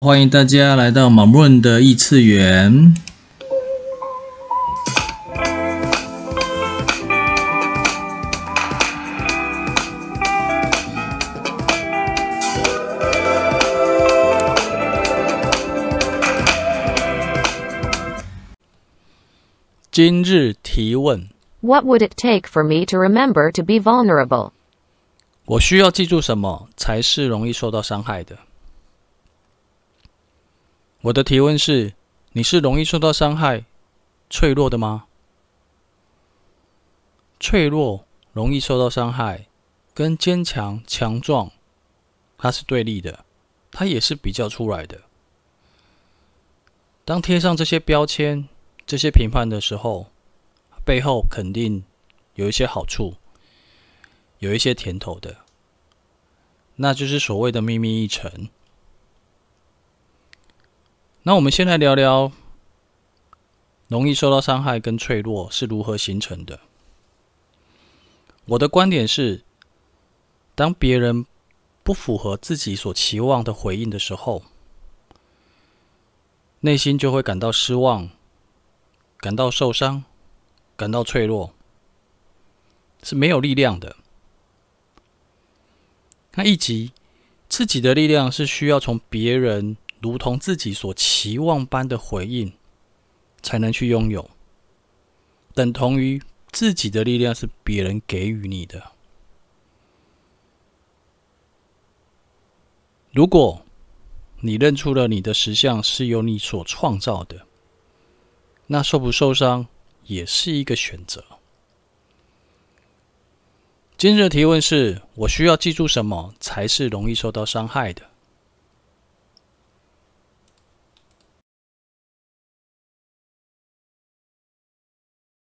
欢迎大家来到马润的异次元。今日提问：What would it take for me to remember to be vulnerable？我需要记住什么才是容易受到伤害的？我的提问是：你是容易受到伤害、脆弱的吗？脆弱、容易受到伤害，跟坚强、强壮，它是对立的，它也是比较出来的。当贴上这些标签、这些评判的时候，背后肯定有一些好处，有一些甜头的，那就是所谓的秘密议程。那我们先来聊聊容易受到伤害跟脆弱是如何形成的。我的观点是，当别人不符合自己所期望的回应的时候，内心就会感到失望，感到受伤，感到脆弱，是没有力量的。那以及自己的力量是需要从别人。如同自己所期望般的回应，才能去拥有，等同于自己的力量是别人给予你的。如果你认出了你的实相是由你所创造的，那受不受伤也是一个选择。今日的提问是：我需要记住什么才是容易受到伤害的？